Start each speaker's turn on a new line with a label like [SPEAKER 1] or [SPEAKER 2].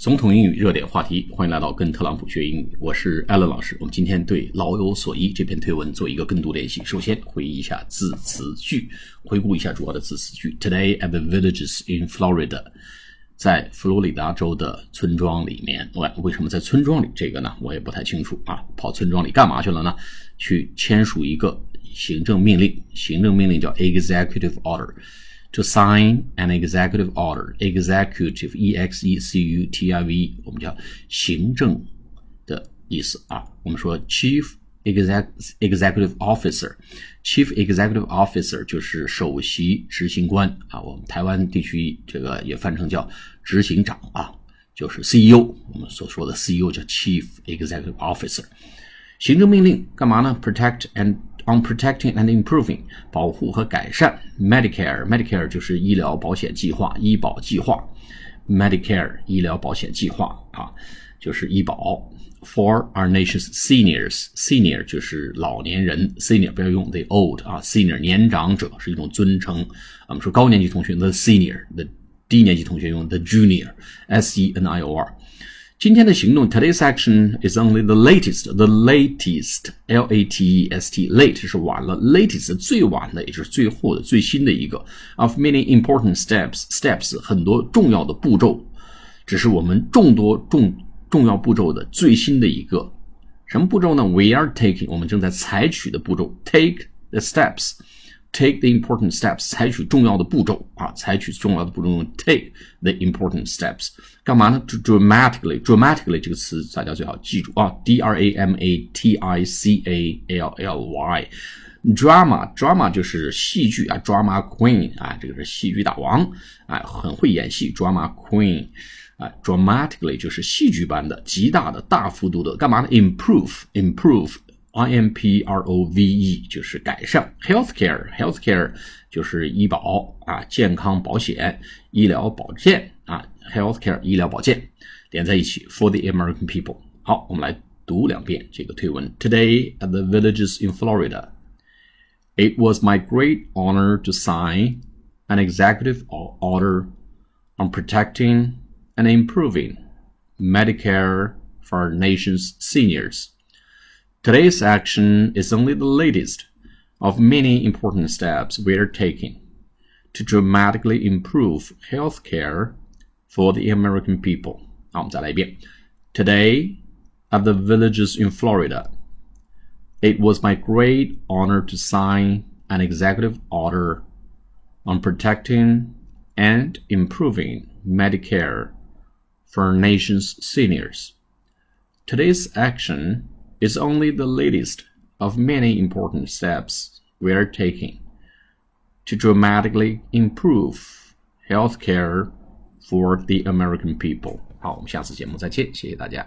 [SPEAKER 1] 总统英语热点话题，欢迎来到跟特朗普学英语，我是艾伦老师。我们今天对《老有所依》这篇推文做一个跟读练习。首先回忆一下字词句，回顾一下主要的字词句。Today at the villages in Florida，在佛罗里达州的村庄里面。喂，为什么在村庄里？这个呢，我也不太清楚啊。跑村庄里干嘛去了呢？去签署一个行政命令。行政命令叫 executive order。to sign an executive order, executive e x e c u t i v e，我们叫行政的意思啊。我们说 chief exec executive officer，chief executive officer 就是首席执行官啊。我们台湾地区这个也翻成叫执行长啊，就是 CEO。我们所说的 CEO 叫 chief executive officer。行政命令干嘛呢？Protect and On protecting and improving，保护和改善 Medicare，Medicare 就是医疗保险计划、医保计划，Medicare 医疗保险计划啊，就是医保。For our nation's seniors，senior 就是老年人，senior 不要用 the old 啊，senior 年长者是一种尊称。我们说高年级同学 the senior，the 低年级同学用 the junior，S E N I O R。今天的行动，today's action is only the latest. The latest, L-A-T-E-S-T, late 是晚了，latest 最晚的，也就是最后的、最新的一个。Of many important steps, steps 很多重要的步骤，只是我们众多重重要步骤的最新的一个。什么步骤呢？We are taking 我们正在采取的步骤，take the steps。take the important steps，采取重要的步骤啊，采取重要的步骤用 take the important steps，干嘛呢？dramatically，dramatically 这个词大家最好记住啊，d r a m a t i c a l l y，drama，drama 就是戏剧啊，drama queen 啊，这个是戏剧大王啊，很会演戏，drama queen 啊，dramatically 就是戏剧般的、极大的、大幅度的，干嘛呢？improve，improve。 I M P R O V E 就是改善，healthcare，healthcare 就是医保啊，健康保险、医疗保健啊，healthcare 医疗保健连在一起，for the American people。好，我们来读两遍这个推文。Today at the villages in Florida, it was my great honor to sign an executive order on protecting and improving Medicare for our nation's seniors. Today's action is only the latest of many important steps we are taking to dramatically improve health care for the American people. Today, at the villages in Florida, it was my great honor to sign an executive order on protecting and improving Medicare for our nation's seniors. Today's action is only the latest of many important steps we are taking to dramatically improve healthcare for the American people. 好，我们下次节目再见，谢谢大家。